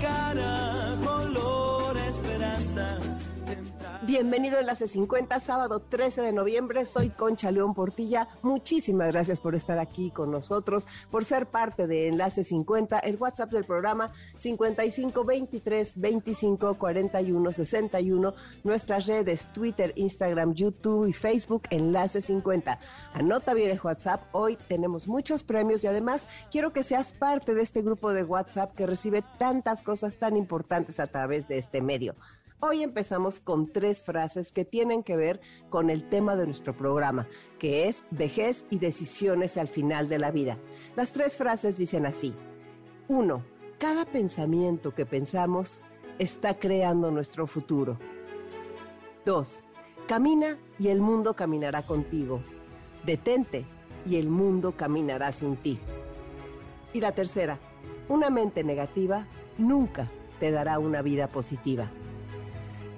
cara Bienvenido a Enlace 50, sábado 13 de noviembre. Soy Concha León Portilla. Muchísimas gracias por estar aquí con nosotros, por ser parte de Enlace 50, el WhatsApp del programa 55 23 25 41 61, nuestras redes Twitter, Instagram, YouTube y Facebook, Enlace 50. Anota bien el WhatsApp. Hoy tenemos muchos premios y además quiero que seas parte de este grupo de WhatsApp que recibe tantas cosas tan importantes a través de este medio. Hoy empezamos con tres frases que tienen que ver con el tema de nuestro programa, que es vejez y decisiones al final de la vida. Las tres frases dicen así. Uno, cada pensamiento que pensamos está creando nuestro futuro. Dos, camina y el mundo caminará contigo. Detente y el mundo caminará sin ti. Y la tercera, una mente negativa nunca te dará una vida positiva.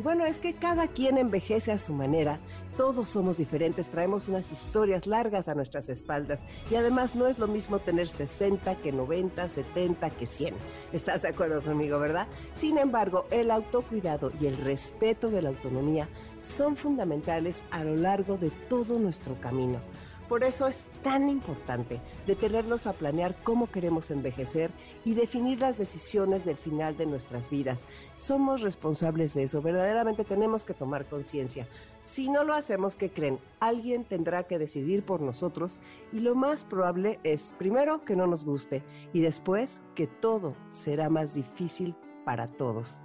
Bueno, es que cada quien envejece a su manera, todos somos diferentes, traemos unas historias largas a nuestras espaldas y además no es lo mismo tener 60 que 90, 70 que 100. ¿Estás de acuerdo conmigo, verdad? Sin embargo, el autocuidado y el respeto de la autonomía son fundamentales a lo largo de todo nuestro camino. Por eso es tan importante detenernos a planear cómo queremos envejecer y definir las decisiones del final de nuestras vidas. Somos responsables de eso, verdaderamente tenemos que tomar conciencia. Si no lo hacemos, ¿qué creen? Alguien tendrá que decidir por nosotros y lo más probable es, primero, que no nos guste y después que todo será más difícil para todos.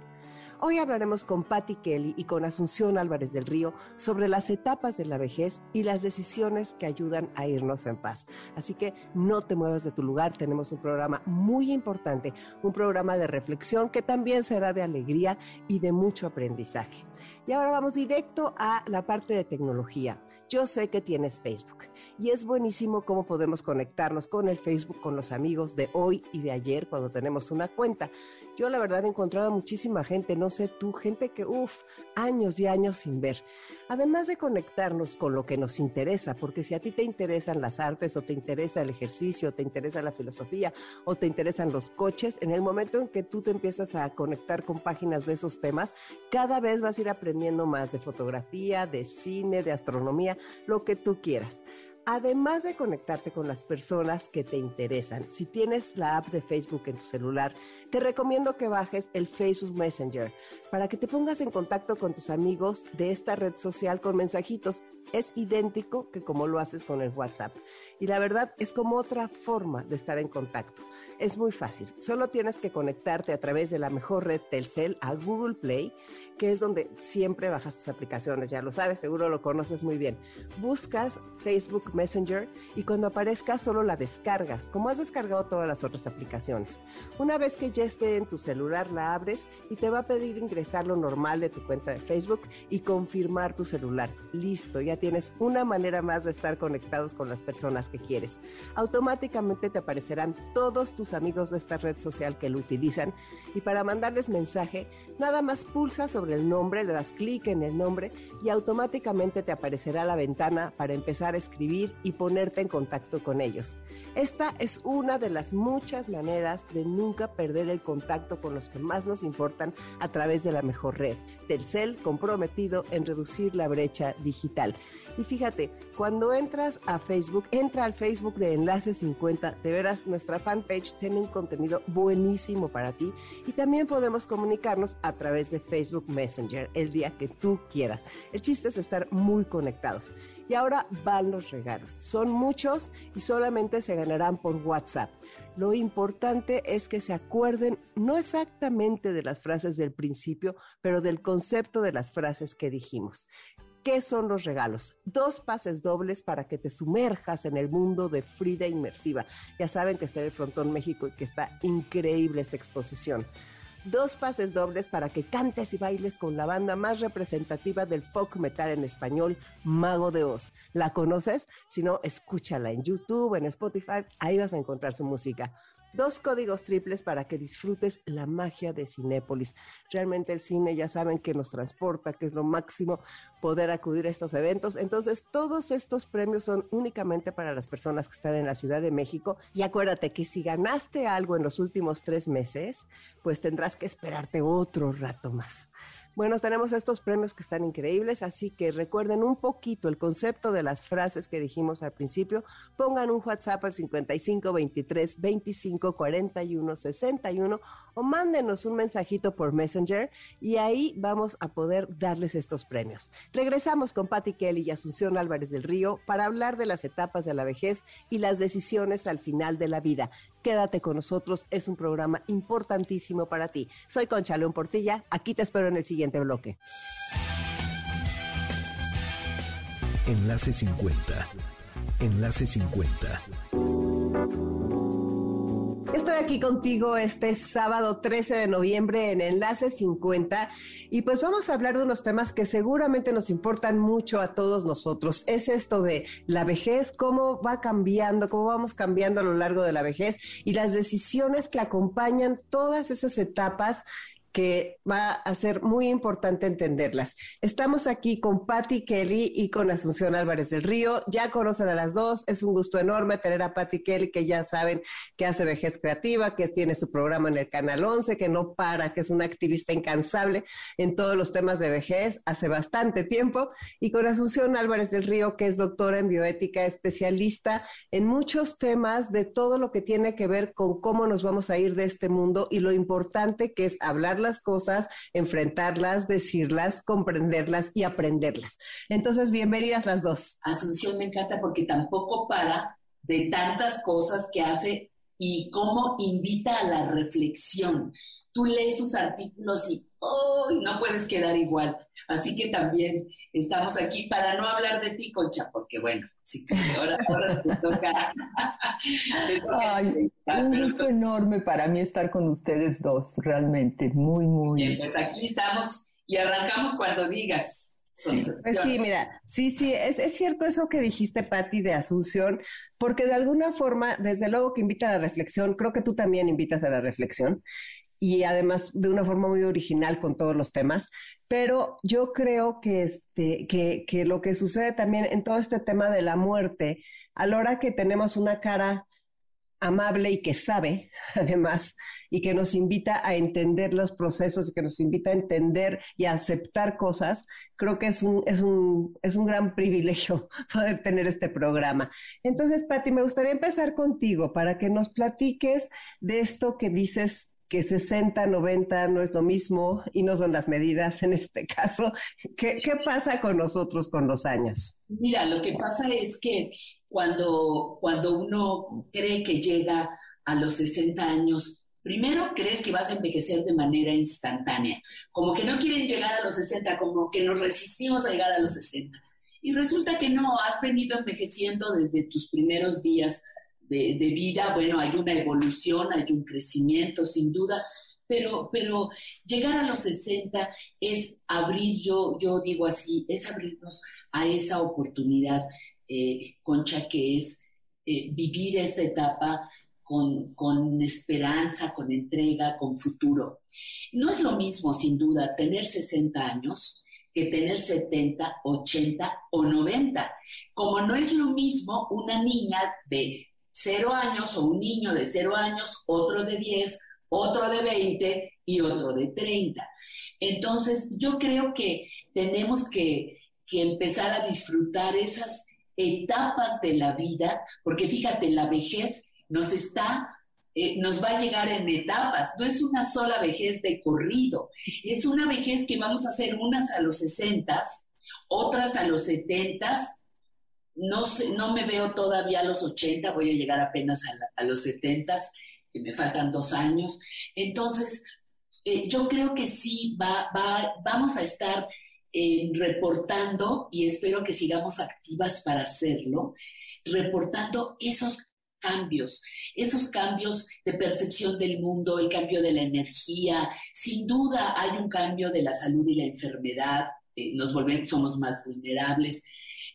Hoy hablaremos con Patty Kelly y con Asunción Álvarez del Río sobre las etapas de la vejez y las decisiones que ayudan a irnos en paz. Así que no te muevas de tu lugar, tenemos un programa muy importante, un programa de reflexión que también será de alegría y de mucho aprendizaje. Y ahora vamos directo a la parte de tecnología. Yo sé que tienes Facebook y es buenísimo cómo podemos conectarnos con el Facebook, con los amigos de hoy y de ayer cuando tenemos una cuenta. Yo la verdad he encontrado muchísima gente, no sé tú, gente que, uff, años y años sin ver. Además de conectarnos con lo que nos interesa, porque si a ti te interesan las artes o te interesa el ejercicio, o te interesa la filosofía o te interesan los coches, en el momento en que tú te empiezas a conectar con páginas de esos temas, cada vez vas a ir aprendiendo más de fotografía, de cine, de astronomía, lo que tú quieras además de conectarte con las personas que te interesan, si tienes la app de Facebook en tu celular, te recomiendo que bajes el Facebook Messenger para que te pongas en contacto con tus amigos de esta red social con mensajitos. Es idéntico que como lo haces con el WhatsApp. Y la verdad es como otra forma de estar en contacto. Es muy fácil. Solo tienes que conectarte a través de la mejor red Telcel a Google Play, que es donde siempre bajas tus aplicaciones. Ya lo sabes, seguro lo conoces muy bien. Buscas Facebook Messenger y cuando aparezca solo la descargas, como has descargado todas las otras aplicaciones. Una vez que ya esté en tu celular, la abres y te va a pedir ingresar lo normal de tu cuenta de Facebook y confirmar tu celular. Listo, ya tienes una manera más de estar conectados con las personas que quieres. Automáticamente te aparecerán todos tus amigos de esta red social que lo utilizan y para mandarles mensaje, nada más pulsa sobre el nombre, le das clic en el nombre y automáticamente te aparecerá la ventana para empezar a escribir y ponerte en contacto con ellos. Esta es una de las muchas maneras de nunca perder el contacto con los que más nos importan a través de la mejor red, Telcel comprometido en reducir la brecha digital. Y fíjate, cuando entras a Facebook, entra al Facebook de Enlace 50, de veras nuestra fanpage tiene un contenido buenísimo para ti y también podemos comunicarnos a través de Facebook Messenger el día que tú quieras. El chiste es estar muy conectados. Y ahora van los regalos. Son muchos y solamente se ganarán por WhatsApp. Lo importante es que se acuerden no exactamente de las frases del principio, pero del concepto de las frases que dijimos. ¿Qué son los regalos? Dos pases dobles para que te sumerjas en el mundo de Frida Inmersiva. Ya saben que está en el Frontón México y que está increíble esta exposición. dos pases dobles para que cantes y bailes con la banda más representativa del folk metal en español, Mago de Oz. ¿La conoces? Si no, escúchala en YouTube, en Spotify, ahí vas a encontrar su música dos códigos triples para que disfrutes la magia de Cinépolis. Realmente el cine ya saben que nos transporta, que es lo máximo poder acudir a estos eventos. Entonces, todos estos premios son únicamente para las personas que están en la Ciudad de México. Y acuérdate que si ganaste algo en los últimos tres meses, pues tendrás que esperarte otro rato más. Bueno, tenemos estos premios que están increíbles, así que recuerden un poquito el concepto de las frases que dijimos al principio. Pongan un WhatsApp al 55 23 25 41 61 o mándenos un mensajito por Messenger y ahí vamos a poder darles estos premios. Regresamos con Patti Kelly y Asunción Álvarez del Río para hablar de las etapas de la vejez y las decisiones al final de la vida. Quédate con nosotros, es un programa importantísimo para ti. Soy Concha León Portilla, aquí te espero en el siguiente bloque. Enlace 50. Enlace 50. Estoy aquí contigo este sábado 13 de noviembre en Enlace 50 y pues vamos a hablar de unos temas que seguramente nos importan mucho a todos nosotros. Es esto de la vejez, cómo va cambiando, cómo vamos cambiando a lo largo de la vejez y las decisiones que acompañan todas esas etapas que va a ser muy importante entenderlas. Estamos aquí con Patti Kelly y con Asunción Álvarez del Río. Ya conocen a las dos. Es un gusto enorme tener a Patti Kelly, que ya saben que hace vejez creativa, que tiene su programa en el Canal 11, que no para, que es una activista incansable en todos los temas de vejez hace bastante tiempo. Y con Asunción Álvarez del Río, que es doctora en bioética, especialista en muchos temas de todo lo que tiene que ver con cómo nos vamos a ir de este mundo y lo importante que es hablar las cosas, enfrentarlas, decirlas, comprenderlas y aprenderlas. Entonces, bienvenidas las dos. Asunción me encanta porque tampoco para de tantas cosas que hace y cómo invita a la reflexión. Tú lees sus artículos y no puedes quedar igual. Así que también estamos aquí para no hablar de ti, Concha, porque bueno, sí, ahora, ahora te toca. Ay, un gusto enorme para mí estar con ustedes dos, realmente, muy, muy. Bien, pues aquí estamos y arrancamos cuando digas. pues sí, mira, sí, sí, es, es cierto eso que dijiste, Patti, de Asunción, porque de alguna forma, desde luego que invita a la reflexión, creo que tú también invitas a la reflexión y además de una forma muy original con todos los temas. Pero yo creo que, este, que, que lo que sucede también en todo este tema de la muerte, a la hora que tenemos una cara amable y que sabe, además, y que nos invita a entender los procesos, y que nos invita a entender y a aceptar cosas, creo que es un, es un, es un gran privilegio poder tener este programa. Entonces, Patti, me gustaría empezar contigo para que nos platiques de esto que dices que 60, 90 no es lo mismo y no son las medidas en este caso. ¿Qué, ¿Qué, pasa con nosotros con los años? Mira, lo que pasa es que cuando, cuando uno cree que llega a los 60 años, primero crees que vas a envejecer de manera instantánea, como que no quieren llegar a los 60, como que nos resistimos a llegar a los 60. Y resulta que no, has venido envejeciendo desde tus primeros días de, vida, bueno, hay una evolución, hay un crecimiento, sin duda, pero, pero llegar a los 60 es abrir, yo, yo digo así, es abrirnos a esa oportunidad, eh, Concha, que es eh, vivir esta etapa con, con, esperanza, con entrega, con futuro. No es lo mismo, sin duda, tener 60 años que tener 70, 80 o 90. Como no es lo mismo una niña de cero años o un niño de cero años, otro de 10, otro de 20 y otro de 30. Entonces, yo creo que tenemos que, empezar a disfrutar esas etapas de la vida, porque fíjate, la vejez nos está, eh, nos va a llegar en etapas, no es una sola vejez de corrido, es una vejez que vamos a hacer unas a los 60, otras a los 70 no, sé, no me veo todavía a los 80, voy a llegar apenas a, los 70, que me faltan dos años. Entonces, eh, yo creo que sí, va, vamos a estar eh, reportando, y espero que sigamos activas para hacerlo, reportando esos cambios, esos cambios de percepción del mundo, el cambio de la energía. Sin duda hay un cambio de la salud y la enfermedad, eh, nos volvemos, somos más vulnerables,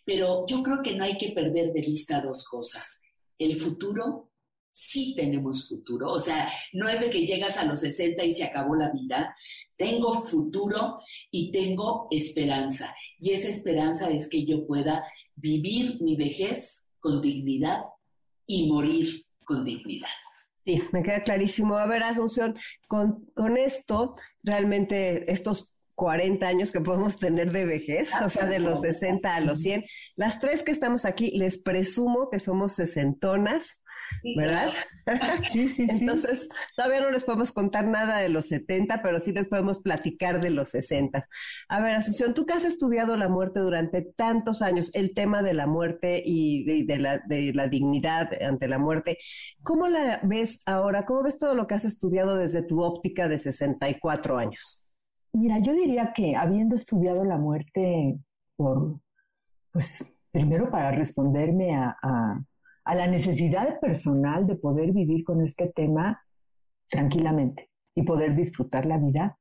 pero yo creo que no hay que perder de vista dos cosas. El futuro, sí tenemos futuro, o sea, no es de que llegas a los 60 y se acabó la vida, tengo futuro y tengo esperanza. Y esa esperanza es que yo pueda vivir mi vejez con dignidad y morir con dignidad. Sí, me queda clarísimo. A ver, Asunción, con, con esto, realmente estos 40 años que podemos tener de vejez, o sea, de los 60 a los 100. Las tres que estamos aquí, les presumo que somos sesentonas, ¿verdad? Sí, sí, sí. Entonces, todavía no les podemos contar nada de los 70, pero sí les podemos platicar de los 60. A ver, Ascensión, tú que has estudiado la muerte durante tantos años, el tema de la muerte y de, la, de la dignidad ante la muerte, ¿cómo la ves ahora? ¿Cómo ves todo lo que has estudiado desde tu óptica de 64 años? Mira, yo diría que habiendo estudiado la muerte por, pues, primero para responderme a, a, la necesidad personal de poder vivir con este tema tranquilamente y poder disfrutar la vida,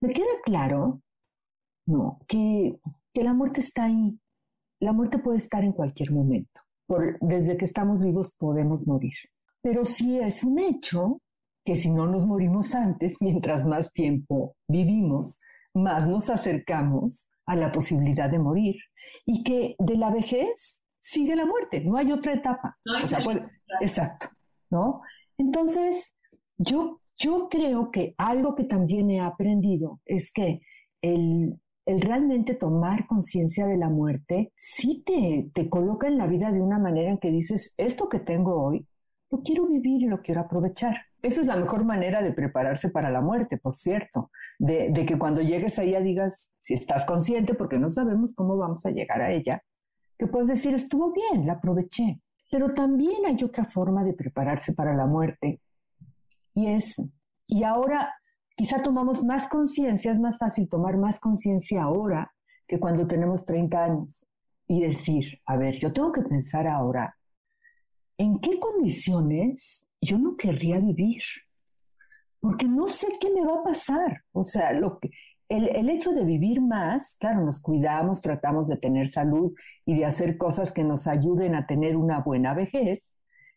me queda claro, no, que, que la muerte está ahí. La muerte puede estar en cualquier momento. Por, desde que estamos vivos podemos morir. Pero sí es un hecho que si no nos morimos antes, mientras más tiempo vivimos, más nos acercamos a la posibilidad de morir y que de la vejez sigue la muerte, no hay otra etapa. exacto, ¿no? Entonces, yo, yo creo que algo que también he aprendido es que el, el realmente tomar conciencia de la muerte sí te, te coloca en la vida de una manera en que dices, esto que tengo hoy, lo quiero vivir y lo quiero aprovechar. Eso es la mejor manera de prepararse para la muerte, por cierto, de, que cuando llegues a ella digas, si estás consciente, porque no sabemos cómo vamos a llegar a ella, que puedes decir, estuvo bien, la aproveché. Pero también hay otra forma de prepararse para la muerte, y es, y ahora quizá tomamos más conciencia, es más fácil tomar más conciencia ahora que cuando tenemos 30 años, y decir, a ver, yo tengo que pensar ahora ¿en qué condiciones yo no querría vivir? Porque no sé qué me va a pasar. O sea, lo que, el, el, hecho de vivir más, claro, nos cuidamos, tratamos de tener salud y de hacer cosas que nos ayuden a tener una buena vejez,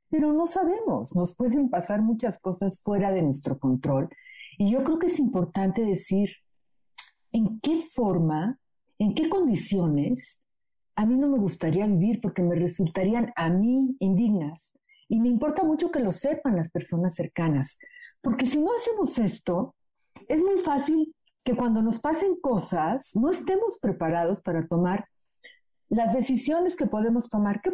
pero no sabemos, nos pueden pasar muchas cosas fuera de nuestro control. Y yo creo que es importante decir en qué forma, en qué condiciones a mí no me gustaría vivir porque me resultarían a mí indignas. Y me importa mucho que lo sepan las personas cercanas, porque si no hacemos esto, es muy fácil que cuando nos pasen cosas no estemos preparados para tomar las decisiones que podemos tomar. ¿Qué,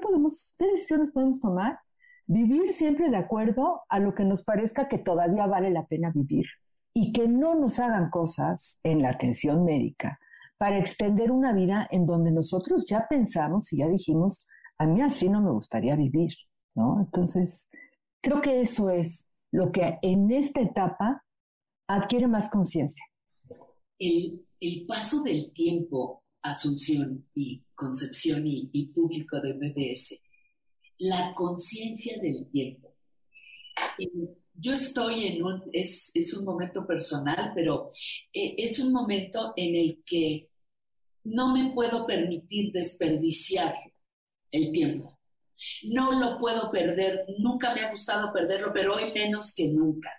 decisiones podemos tomar? Vivir siempre de acuerdo a lo que nos parezca que todavía vale la pena vivir y que no nos hagan cosas en la atención médica para extender una vida en donde nosotros ya pensamos y ya dijimos, a mí así no me gustaría vivir, Entonces, creo que eso es lo que en esta etapa adquiere más conciencia. El, paso del tiempo, Asunción y Concepción y, público de MBS, la conciencia del tiempo. Eh, yo estoy en un, es, un momento personal, pero eh, es un momento en el que no me puedo permitir desperdiciar el tiempo. No lo puedo perder, nunca me ha gustado perderlo, pero hoy menos que nunca.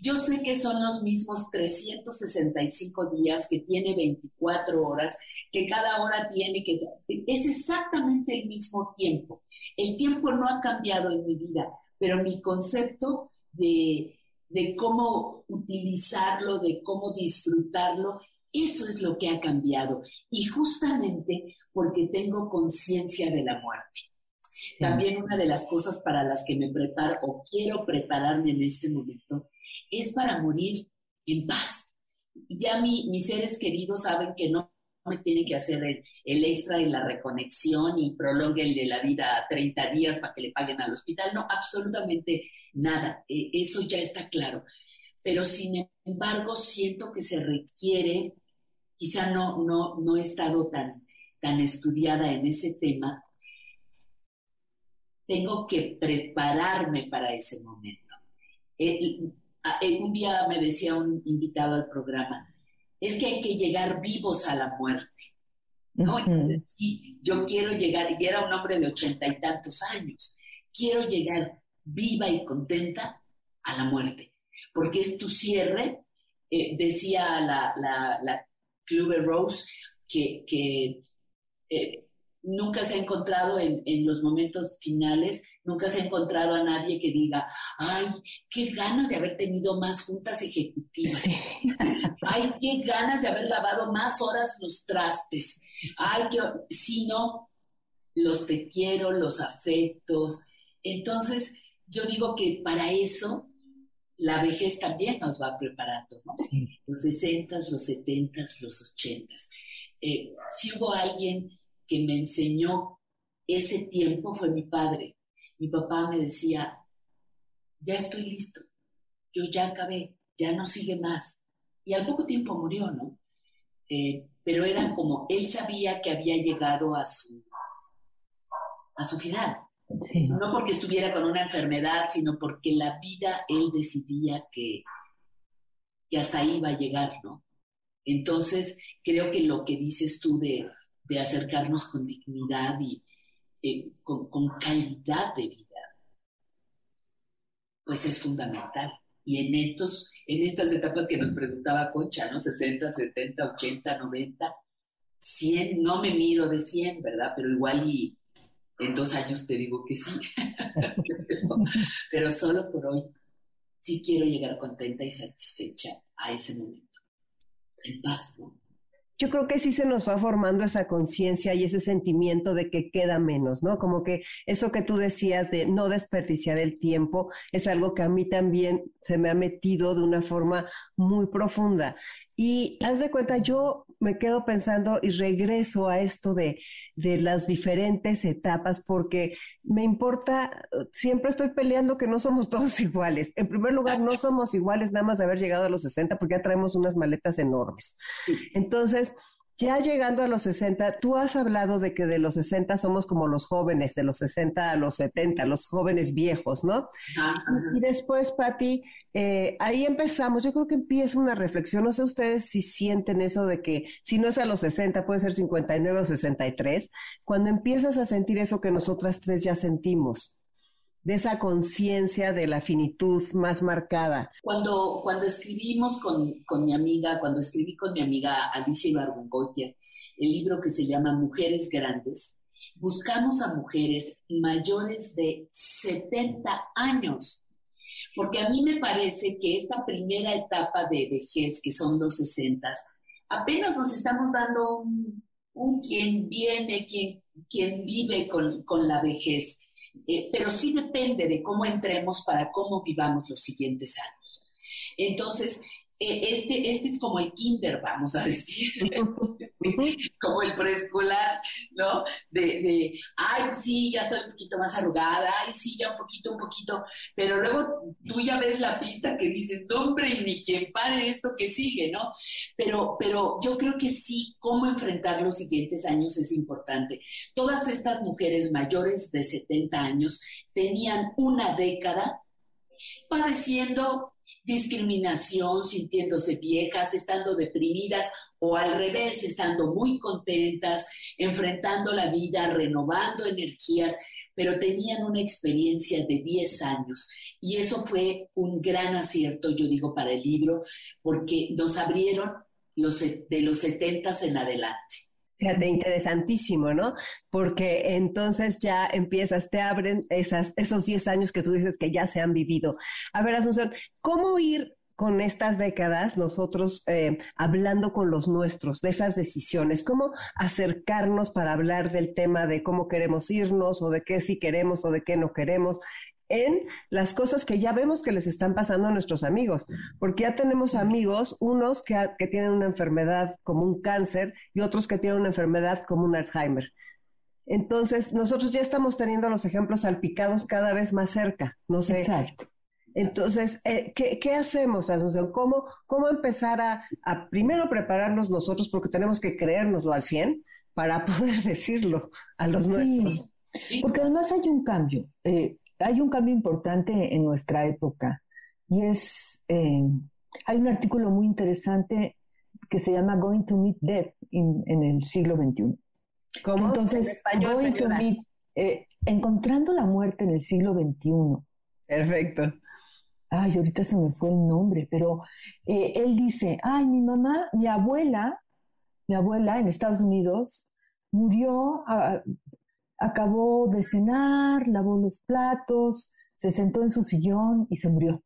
Yo sé que son los mismos 365 días, que tiene 24 horas, que cada hora tiene que... Es exactamente el mismo tiempo. El tiempo no ha cambiado en mi vida, pero mi concepto de, cómo utilizarlo, de cómo disfrutarlo, eso es lo que ha cambiado. Y justamente porque tengo conciencia de la muerte. También una de las cosas para las que me preparo o quiero prepararme en este momento es para morir en paz. Ya mis seres queridos saben que no me tienen que hacer el, extra en la reconexión y prolonguenle la vida a 30 días para que le paguen al hospital. No, absolutamente nada. E, eso ya está claro. Pero sin embargo, siento que se requiere, quizá no, no, no he estado tan, tan estudiada en ese tema, tengo que prepararme para ese momento. un día me decía un invitado al programa, es que hay que llegar vivos a la muerte. ¿no? sí, yo quiero llegar, y era un hombre de ochenta y tantos años, quiero llegar viva y contenta a la muerte, porque es tu cierre, eh, decía la, la, la Rose, que, eh, nunca se ha encontrado en, los momentos finales, nunca se ha encontrado a nadie que diga, ay, qué ganas de haber tenido más juntas ejecutivas, ay, qué ganas de haber lavado más horas los trastes, ay, que, sino los te quiero, los afectos. Entonces, yo digo que para eso la vejez también nos va preparando, ¿no? Los 60, los 70, los 80. Eh, si hubo alguien que me enseñó ese tiempo fue mi padre. Mi papá me decía, ya estoy listo, yo ya acabé, ya no sigue más. Y al poco tiempo murió, ¿no? Eh, pero era como, él sabía que había llegado a su, a su final. No porque estuviera con una enfermedad, sino porque la vida él decidía que, que hasta ahí iba a llegar, ¿no? Entonces, creo que lo que dices tú de, acercarnos con dignidad y eh, con, calidad de vida, pues es fundamental. Y en, estos, en estas etapas que nos preguntaba Concha, ¿no? 60, 70, 80, 90, 100, no me miro de 100, ¿verdad? Pero igual y en dos años te digo que sí. pero solo por hoy sí quiero llegar contenta y satisfecha a ese momento en paz, Yo creo que sí se nos va formando esa conciencia y ese sentimiento de que queda menos, ¿no? Como que eso que tú decías de no desperdiciar el tiempo es algo que a mí también se me ha metido de una forma muy profunda. Y haz de cuenta, yo me quedo pensando y regreso a esto de, de las diferentes etapas porque me importa, siempre estoy peleando que no somos todos iguales. En primer lugar, no somos iguales nada más de haber llegado a los 60 porque ya traemos unas maletas enormes. Entonces, ya llegando a los 60, tú has hablado de que de los 60 somos como los jóvenes, de los 60 a los 70, los jóvenes viejos, ¿no? Y, después, Patti, eh, ahí empezamos, yo creo que empieza una reflexión, no sé ustedes si sienten eso de que si no es a los 60, puede ser 59 o 63, cuando empiezas a sentir eso que nosotras tres ya sentimos de esa conciencia de la finitud más marcada. Cuando, cuando escribimos con, con, mi amiga, cuando escribí con mi amiga Alicia Ibargüengoitia el libro que se llama Mujeres Grandes, buscamos a mujeres mayores de 70 años, porque a mí me parece que esta primera etapa de vejez, que son los 60, apenas nos estamos dando un, un quien viene, quien, quien vive con, con la vejez eh, pero sí depende de cómo entremos para cómo vivamos los siguientes años. Entonces, este, este es como el kinder, vamos a decir, como el preescolar, ¿no? De, de, ay, pues sí, ya estoy un poquito más arrugada, ay, sí, ya un poquito, un poquito, pero luego tú ya ves la pista que dices, no, hombre, y ni quien pare esto que sigue, ¿no? Pero, pero yo creo que sí, cómo enfrentar los siguientes años es importante. Todas estas mujeres mayores de 70 años tenían una década padeciendo discriminación, sintiéndose viejas, estando deprimidas o al revés, estando muy contentas, enfrentando la vida, renovando energías, pero tenían una experiencia de 10 años. Y eso fue un gran acierto, yo digo, para el libro, porque nos abrieron los, de los 70 en adelante. Fíjate, interesantísimo, ¿no? Porque entonces ya empiezas, te abren esas, esos 10 años que tú dices que ya se han vivido. A ver, Asunción, ¿cómo ir con estas décadas nosotros eh, hablando con los nuestros de esas decisiones? ¿Cómo acercarnos para hablar del tema de cómo queremos irnos o de qué sí queremos o de qué no queremos? En las cosas que ya vemos que les están pasando a nuestros amigos, porque ya tenemos amigos, unos que, tienen una enfermedad como un cáncer y otros que tienen una enfermedad como un Alzheimer. Entonces, nosotros ya estamos teniendo los ejemplos salpicados cada vez más cerca, no sé. Exacto. Entonces, eh, ¿qué, hacemos, Asunción? ¿Cómo, ¿Cómo empezar a, a, primero prepararnos nosotros, porque tenemos que creérnoslo al 100 para poder decirlo a los nuestros? Porque además hay un cambio, eh, hay un cambio importante en nuestra época y es, eh, hay un artículo muy interesante que se llama Going to Meet Death en el siglo XXI. ¿Cómo? Entonces, Going to Meet, eh, encontrando la muerte en el siglo XXI. Perfecto. Ay, ahorita se me fue el nombre, pero él dice, ay, mi mamá, mi abuela, mi abuela en Estados Unidos, murió, acabó de cenar, lavó los platos, se sentó en su sillón y se murió.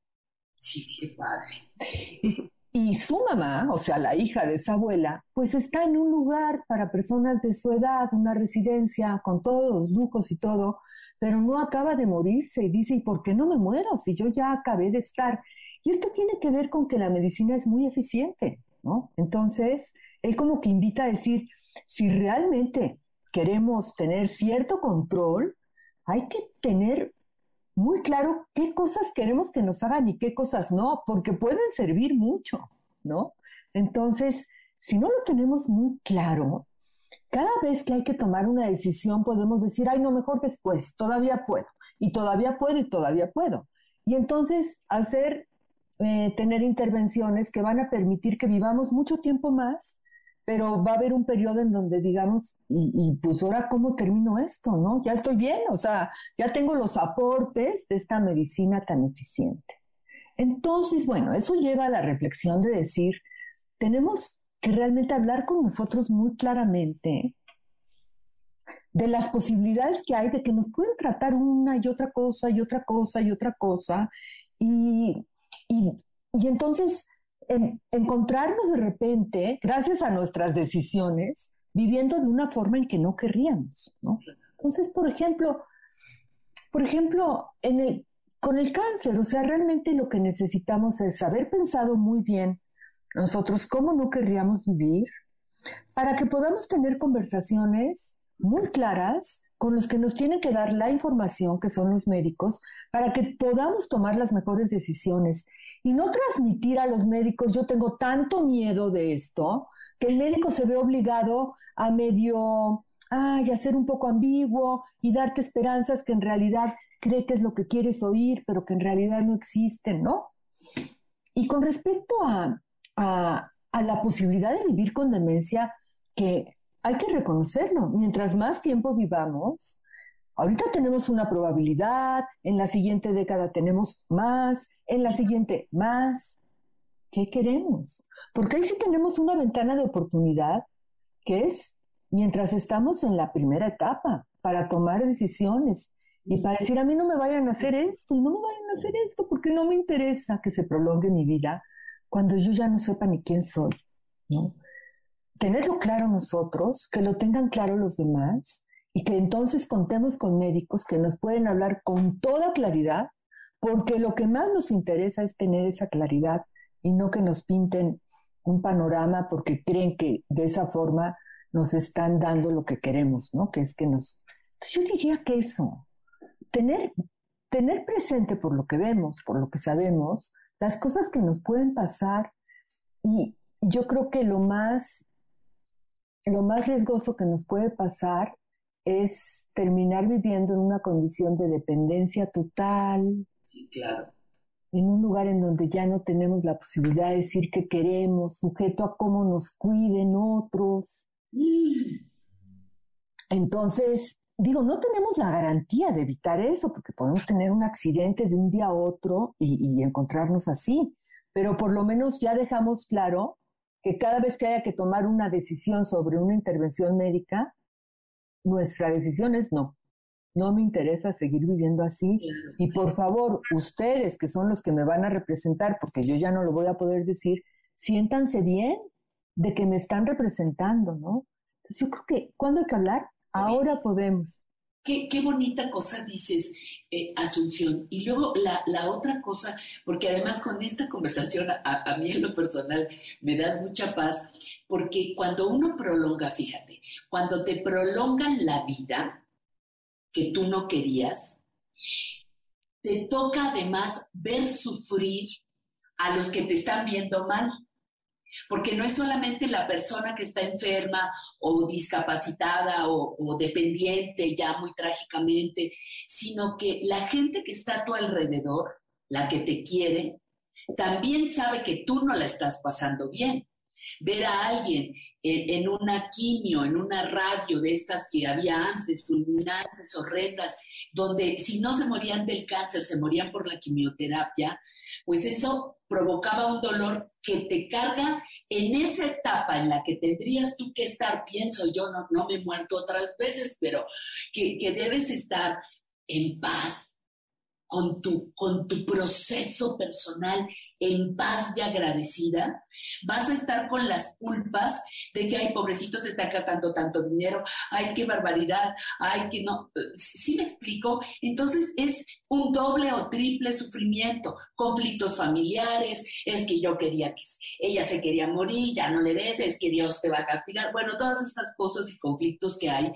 Sí, qué padre. Y su mamá, o sea, la hija de esa abuela, pues está en un lugar para personas de su edad, una residencia con todos los lujos y todo, pero no acaba de morirse y dice, ¿y por qué no me muero si yo ya acabé de estar? Y esto tiene que ver con que la medicina es muy eficiente, ¿no? Entonces, él como que invita a decir, si realmente queremos tener cierto control, hay que tener muy claro qué cosas queremos que nos hagan y qué cosas no, porque pueden servir mucho, ¿no? Entonces, si no lo tenemos muy claro, cada vez que hay que tomar una decisión podemos decir, ay, no, mejor después, todavía puedo, y todavía puedo, y todavía puedo. Y entonces hacer, eh, tener intervenciones que van a permitir que vivamos mucho tiempo más pero va a haber un periodo en donde digamos, y, pues ahora cómo termino esto, ¿no? Ya estoy bien, o sea, ya tengo los aportes de esta medicina tan eficiente. Entonces, bueno, eso lleva a la reflexión de decir, tenemos que realmente hablar con nosotros muy claramente de las posibilidades que hay de que nos pueden tratar una y otra cosa y otra cosa y otra cosa. Y, y, y entonces encontrarnos de repente, gracias a nuestras decisiones, viviendo de una forma en que no querríamos, ¿no? Entonces, por ejemplo, por ejemplo, en con el cáncer, o sea, realmente lo que necesitamos es haber pensado muy bien nosotros cómo no querríamos vivir para que podamos tener conversaciones muy claras con los que nos tienen que dar la información, que son los médicos, para que podamos tomar las mejores decisiones y no transmitir a los médicos, yo tengo tanto miedo de esto, que el médico se ve obligado a medio, ay, a ser un poco ambiguo y darte esperanzas que en realidad cree que es lo que quieres oír, pero que en realidad no existen, ¿no? Y con respecto a, a, a la posibilidad de vivir con demencia, que hay que reconocerlo, mientras más tiempo vivamos, Ahorita tenemos una probabilidad, en la siguiente década tenemos más, en la siguiente más. ¿Qué queremos? Porque ahí sí tenemos una ventana de oportunidad que es mientras estamos en la primera etapa para tomar decisiones y para decir a mí no me vayan a hacer esto y no me vayan a hacer esto porque no me interesa que se prolongue mi vida cuando yo ya no sepa ni quién soy, ¿no? Tenerlo claro nosotros, que lo tengan claro los demás y que entonces contemos con médicos que nos pueden hablar con toda claridad, porque lo que más nos interesa es tener esa claridad y no que nos pinten un panorama porque creen que de esa forma nos están dando lo que queremos, ¿no? Que es que nos... Yo diría que eso, tener, tener presente por lo que vemos, por lo que sabemos, las cosas que nos pueden pasar y yo creo que lo más, lo más riesgoso que nos puede pasar es terminar viviendo en una condición de dependencia total. Sí, claro. En un lugar en donde ya no tenemos la posibilidad de decir que queremos, sujeto a cómo nos cuiden otros. Mm. Entonces, digo, no tenemos la garantía de evitar eso, porque podemos tener un accidente de un día a otro y, y encontrarnos así, pero por lo menos ya dejamos claro que cada vez que haya que tomar una decisión sobre una intervención médica, nuestra decisión es no. No me interesa seguir viviendo así. Y por favor, ustedes que son los que me van a representar, porque yo ya no lo voy a poder decir, siéntanse bien de que me están representando, ¿no? Entonces yo creo que cuando hay que hablar, ahora podemos. Qué, bonita cosa dices, eh, Asunción. Y luego la, la, otra cosa, porque además con esta conversación a, a, mí en lo personal me das mucha paz, porque cuando uno prolonga, fíjate, cuando te prolongan la vida que tú no querías, te toca además ver sufrir a los que te están viendo mal. Porque no es solamente la persona que está enferma o discapacitada o, dependiente ya muy trágicamente, sino que la gente que está a tu alrededor, la que te quiere, también sabe que tú no la estás pasando bien. Ver a alguien en, una quimio, en una radio de estas que había antes, fulminantes, horrendas, donde si no se morían del cáncer, se morían por la quimioterapia, pues eso provocaba un dolor que te carga en esa etapa en la que tendrías tú que estar, pienso yo, no, me he muerto otras veces, pero que debes estar en paz, con tu, con tu proceso personal en paz y agradecida, vas a estar con las culpas de que, ay, pobrecitos, te están gastando tanto dinero, ay, qué barbaridad, ay, que no. ¿Sí me explico? Entonces es un doble o triple sufrimiento, conflictos familiares, es que yo quería que ella se quería morir, ya no le des, es que Dios te va a castigar, bueno, todas estas cosas y conflictos que hay,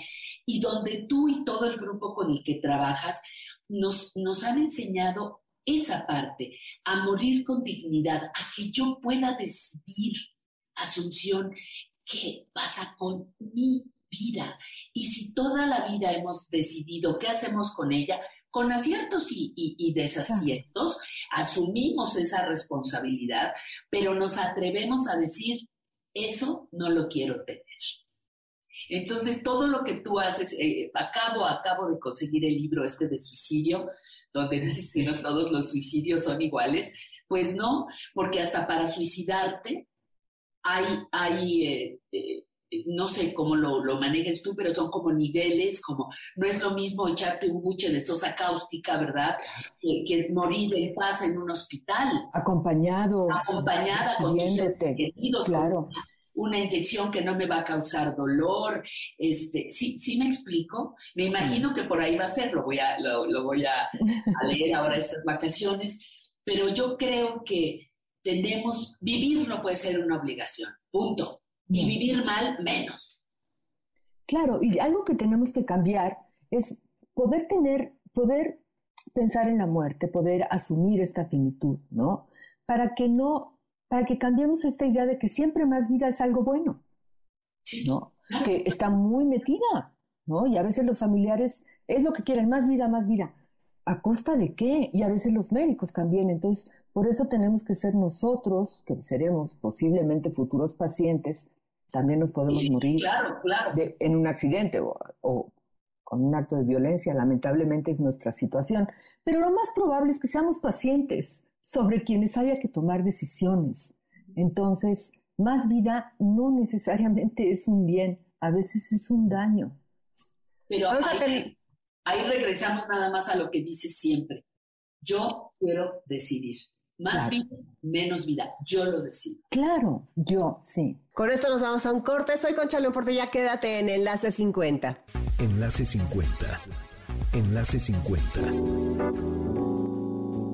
y donde tú y todo el grupo con el que trabajas, nos, nos han enseñado esa parte, a morir con dignidad, a que yo pueda decidir, Asunción, qué pasa con mi vida. Y si toda la vida hemos decidido qué hacemos con ella, con aciertos y, desaciertos, asumimos esa responsabilidad, pero nos atrevemos a decir, eso no lo quiero tener. Entonces, todo lo que tú haces, eh, acabo, acabo de conseguir el libro este de suicidio, donde dices que no todos los suicidios son iguales. Pues no, porque hasta para suicidarte hay, hay eh, eh, no sé cómo lo, lo, manejes tú, pero son como niveles, como no es lo mismo echarte un buche de sosa cáustica, ¿verdad? Que, morir en paz en un hospital. Acompañado. Acompañada con tus queridos. Claro una inyección que no me va a causar dolor. Este, ¿sí, ¿sí me explico? Me imagino que por ahí va a ser, lo voy a, lo, voy a, leer ahora estas vacaciones, pero yo creo que tenemos, vivir no puede ser una obligación, punto. Y vivir mal, menos. Claro, y algo que tenemos que cambiar es poder tener, poder pensar en la muerte, poder asumir esta finitud, ¿no? Para que no para que cambiemos esta idea de que siempre más vida es algo bueno, ¿no? Que está muy metida, ¿no? Y a veces los familiares es lo que quieren, más vida, más vida. ¿A costa de qué? Y a veces los médicos también. Entonces, por eso tenemos que ser nosotros, que seremos posiblemente futuros pacientes, también nos podemos morir en un accidente o, o con un acto de violencia, lamentablemente es nuestra situación. Pero lo más probable es que seamos pacientes, sobre quienes haya que tomar decisiones. Entonces, más vida no necesariamente es un bien, a veces es un daño. Pero ahí, regresamos nada más a lo que dices siempre. Yo quiero decidir. Más vida, menos vida. Yo lo decido. Claro, yo, sí. Con esto nos vamos a un corte. Soy Concha León Portilla. Quédate en Enlace 50. Enlace 50. Enlace 50.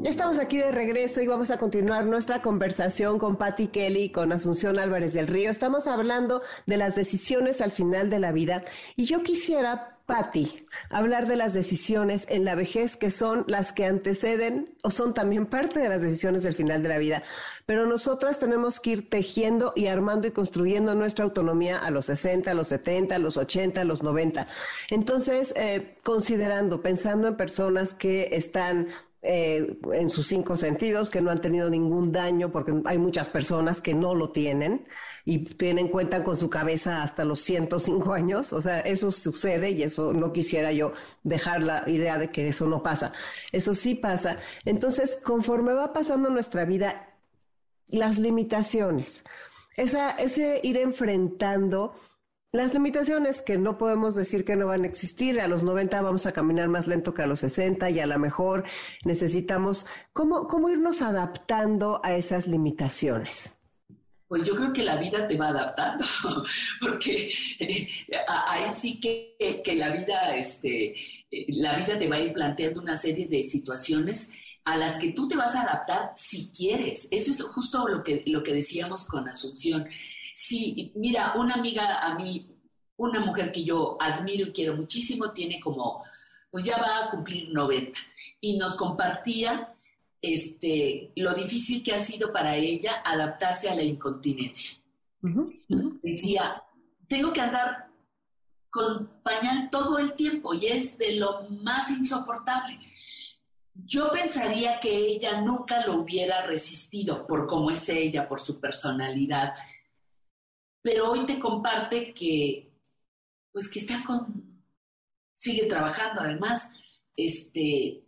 Estamos aquí de regreso y vamos a continuar nuestra conversación con Patty Kelly y con Asunción Álvarez del Río. Estamos hablando de las decisiones al final de la vida y yo quisiera, Patty, hablar de las decisiones en la vejez que son las que anteceden o son también parte de las decisiones del final de la vida. Pero nosotras tenemos que ir tejiendo y armando y construyendo nuestra autonomía a los 60, a los 70, a los 80, a los 90. Entonces, eh, considerando, pensando en personas que están eh, en sus cinco sentidos, que no han tenido ningún daño, porque hay muchas personas que no lo tienen y tienen cuenta con su cabeza hasta los 105 años. O sea, eso sucede y eso no quisiera yo dejar la idea de que eso no pasa. Eso sí pasa. Entonces, conforme va pasando nuestra vida, las limitaciones, esa, ese ir enfrentando las limitaciones que no podemos decir que no van a existir, a los 90 vamos a caminar más lento que a los 60 y a lo mejor necesitamos, ¿cómo, cómo irnos adaptando a esas limitaciones? Pues yo creo que la vida te va adaptando, porque eh, ahí sí que, que, la vida, este, eh, la vida te va a ir planteando una serie de situaciones a las que tú te vas a adaptar si quieres. Eso es justo lo que, lo que decíamos con Asunción Sí, mira, una amiga a mí, una mujer que yo admiro y quiero muchísimo, tiene como, pues ya va a cumplir 90 y nos compartía este, lo difícil que ha sido para ella adaptarse a la incontinencia. Decía, tengo que andar con pañal todo el tiempo y es de lo más insoportable. Yo pensaría que ella nunca lo hubiera resistido por cómo es ella, por su personalidad, pero hoy te comparte que, pues que está con, sigue trabajando además, este,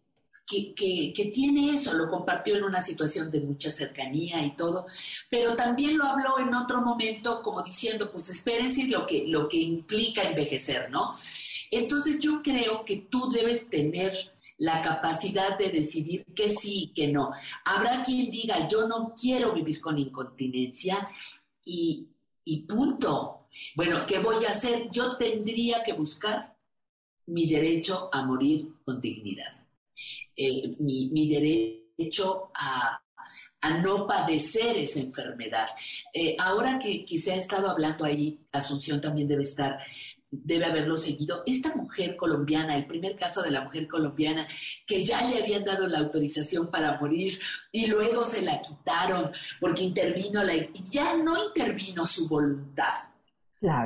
que, que, tiene eso, lo compartió en una situación de mucha cercanía y todo, pero también lo habló en otro momento como diciendo, pues espérense lo que, lo que implica envejecer, ¿no? Entonces yo creo que tú debes tener la capacidad de decidir que sí y que no. Habrá quien diga, yo no quiero vivir con incontinencia y, y punto. Bueno, ¿qué voy a hacer? Yo tendría que buscar mi derecho a morir con dignidad. Eh, mi, derecho a, no padecer esa enfermedad. Eh, ahora que, que, se ha estado hablando ahí, Asunción también debe estar, debe haberlo seguido. Esta mujer colombiana, el primer caso de la mujer colombiana, que ya le habían dado la autorización para morir y luego se la quitaron porque intervino la, ya no intervino su voluntad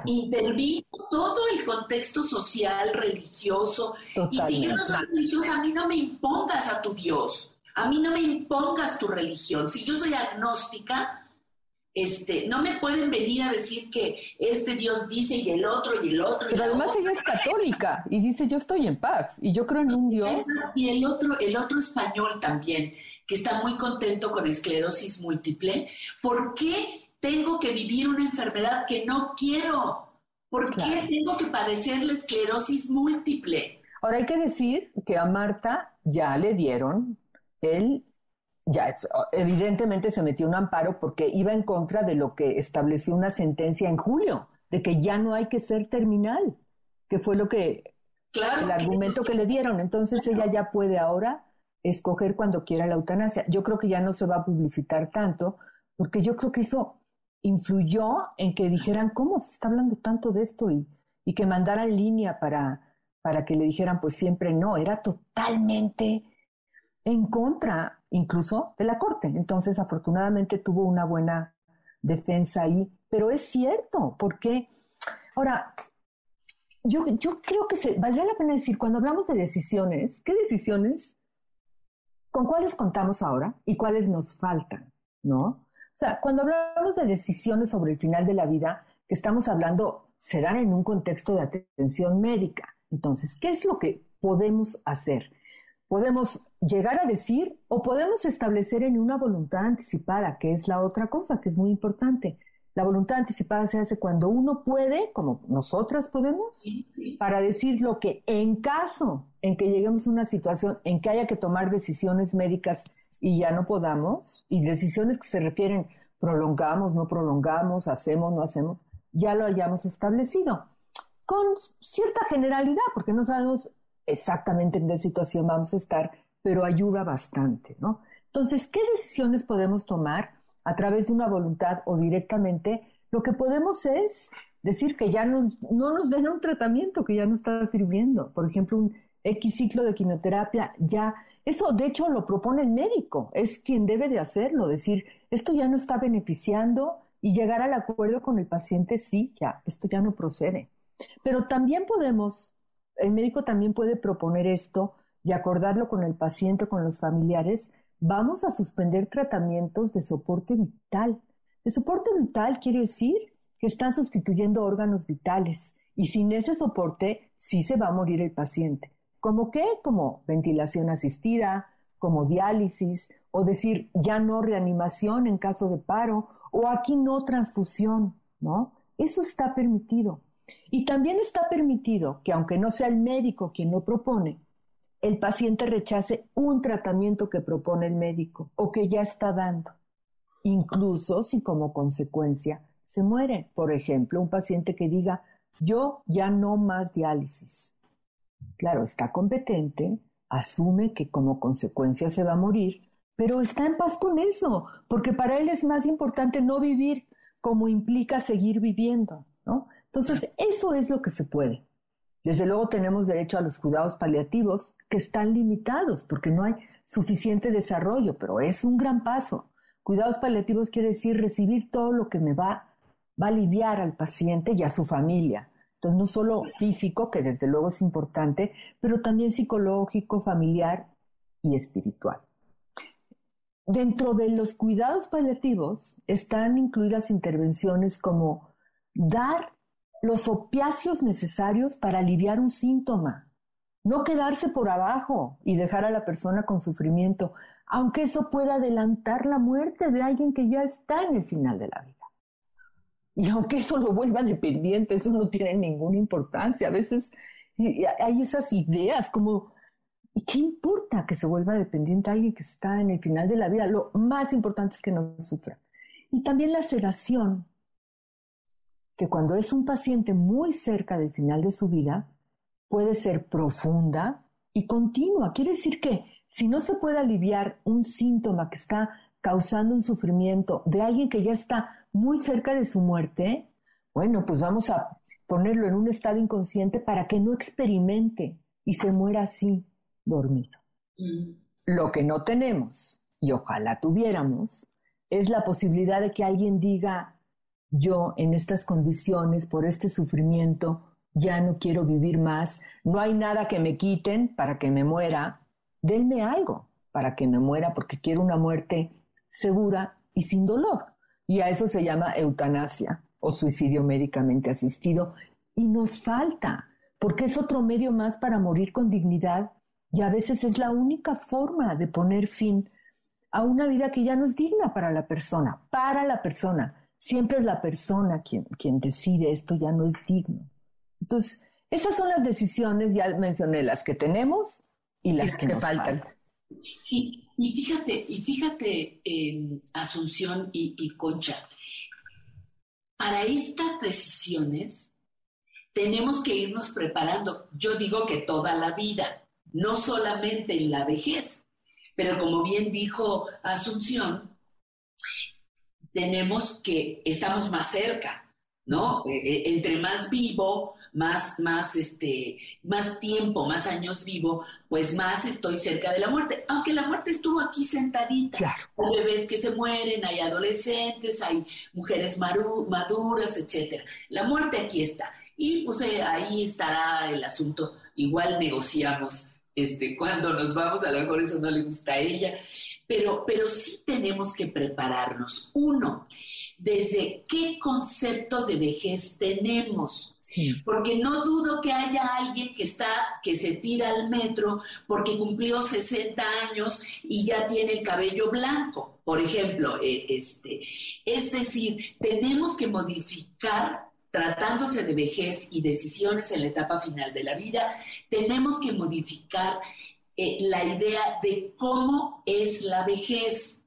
Intervino todo el contexto social, religioso. Y si yo no soy religiosa, a mí no me impongas a tu Dios. A mí no me impongas tu religión. Si yo soy agnóstica, este, no me pueden venir a decir que este Dios dice y el otro y el otro. Pero además ella es católica y dice yo estoy en paz y yo creo en un Dios. Y el otro, el otro español también, que está muy contento con esclerosis múltiple. ¿Por qué tengo que vivir una enfermedad que no quiero? ¿Por qué tengo que padecer la esclerosis múltiple? Ahora hay que decir que a Marta ya le dieron él ya evidentemente se metió un amparo porque iba en contra de lo que estableció una sentencia en julio, de que ya no hay que ser terminal, que fue lo que el argumento que le dieron. Entonces ella ya puede ahora escoger cuando quiera la eutanasia. Yo creo que ya no se va a publicitar tanto, porque yo creo que eso influyó en que dijeran, ¿cómo se está hablando tanto de esto? Y, y que mandaran línea para, para que le dijeran, pues siempre no, era totalmente en contra incluso de la Corte. Entonces, afortunadamente tuvo una buena defensa ahí, pero es cierto, porque ahora, yo, yo creo que se, valdría la pena decir, cuando hablamos de decisiones, ¿qué decisiones? ¿Con cuáles contamos ahora y cuáles nos faltan? ¿No? O sea, cuando hablamos de decisiones sobre el final de la vida, que estamos hablando, se dan en un contexto de atención médica. Entonces, ¿qué es lo que podemos hacer? Podemos llegar a decir o podemos establecer en una voluntad anticipada, que es la otra cosa que es muy importante. La voluntad anticipada se hace cuando uno puede, como nosotras podemos, para decir lo que en caso en que lleguemos a una situación en que haya que tomar decisiones médicas y ya no podamos, y decisiones que se refieren prolongamos, no prolongamos, hacemos, no hacemos, ya lo hayamos establecido, con cierta generalidad, porque no sabemos exactamente en qué situación vamos a estar, pero ayuda bastante, ¿no? Entonces, ¿qué decisiones podemos tomar a través de una voluntad o directamente? Lo que podemos es decir que ya no, no nos den un tratamiento que ya no está sirviendo. Por ejemplo, un X ciclo de quimioterapia ya eso, de hecho, lo propone el médico, es quien debe de hacerlo, decir, esto ya no está beneficiando y llegar al acuerdo con el paciente, sí, ya, esto ya no procede. Pero también podemos, el médico también puede proponer esto y acordarlo con el paciente, con los familiares, vamos a suspender tratamientos de soporte vital. De soporte vital quiere decir que están sustituyendo órganos vitales y sin ese soporte sí se va a morir el paciente. ¿Como qué? Como ventilación asistida, como diálisis, o decir ya no reanimación en caso de paro, o aquí no transfusión, ¿no? Eso está permitido. Y también está permitido que aunque no sea el médico quien lo propone, el paciente rechace un tratamiento que propone el médico o que ya está dando, incluso si como consecuencia se muere. Por ejemplo, un paciente que diga, yo ya no más diálisis, Claro, está competente, asume que como consecuencia se va a morir, pero está en paz con eso, porque para él es más importante no vivir como implica seguir viviendo. Entonces, eso es lo que se puede. Desde luego tenemos derecho a los cuidados paliativos que están limitados, porque no hay, suficiente desarrollo, pero es un gran paso. Cuidados paliativos quiere decir recibir todo lo que me va, va a aliviar al paciente y a su familia. Entonces, no solo físico, que desde luego es importante, pero también psicológico, familiar y espiritual. Dentro de los cuidados paliativos están incluidas intervenciones como dar los opiáceos necesarios para aliviar un síntoma, no quedarse por abajo y dejar a la persona con sufrimiento, aunque eso pueda adelantar la muerte de alguien que ya está en el final de la vida. Y aunque eso lo vuelva dependiente, eso no tiene ninguna importancia. A veces hay esas ideas como, ¿y qué importa que se vuelva dependiente alguien que está en el final de la vida? Lo más importante es que no sufra. Y también la sedación, que cuando es un paciente muy cerca del final de su vida, puede ser profunda y continua. Quiere decir que si no se puede aliviar un síntoma que está causando un sufrimiento de alguien que ya está muy cerca de su muerte, bueno, pues vamos a ponerlo en un estado inconsciente para que no experimente y se muera así, dormido. Mm. Lo que no tenemos, y ojalá tuviéramos, es la posibilidad de que alguien diga, yo en estas condiciones, por este sufrimiento, ya no quiero vivir más, no hay nada que me quiten para que me muera, denme algo para que me muera porque quiero una muerte segura y sin dolor. Y a eso se llama eutanasia o suicidio médicamente asistido. Y nos falta, porque es otro medio más para morir con dignidad y a veces es la única forma de poner fin a una vida que ya no es digna para la persona, para la persona. Siempre es la persona quien, quien decide esto ya no es digno. Entonces, esas son las decisiones, ya mencioné las que tenemos y las, que, faltan. Y fíjate, y fíjate, em, Asunción y, Concha, para estas decisiones tenemos que irnos preparando. Yo digo que toda la vida, no solamente en la vejez, pero como bien dijo Asunción, tenemos que, estamos más cerca, ¿no? E, e, entre más vivo, más, más, este, más tiempo, más años vivo, pues más estoy cerca de la muerte. Aunque la muerte estuvo aquí sentadita. Claro. Hay bebés que se mueren, hay adolescentes, hay mujeres maduras, etcétera. La muerte aquí está. Y pues eh, ahí estará el asunto. Igual negociamos este, cuando nos vamos, a lo mejor eso no le gusta a ella, pero, pero sí tenemos que prepararnos. Uno, desde qué concepto de vejez tenemos. Porque no dudo que haya alguien que está, que se tira al metro porque cumplió 60 años y ya tiene el cabello blanco, por ejemplo. Eh, este. Es decir, tenemos que modificar tratándose de vejez y decisiones en la etapa final de la vida, tenemos que modificar eh, la idea de cómo es la vejez.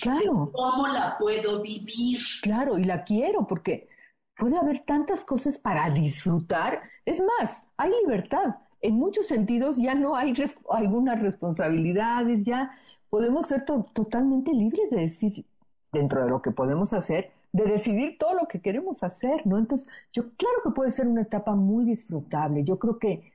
Claro. cómo la puedo vivir. Claro, y la quiero porque puede haber tantas cosas para disfrutar. Es más, hay libertad. En muchos sentidos ya no hay algunas responsabilidades, ya podemos ser totalmente libres de decir, dentro de lo que podemos hacer, de decidir todo lo que queremos hacer, ¿no? Entonces, yo claro que puede ser una etapa muy disfrutable. Yo creo que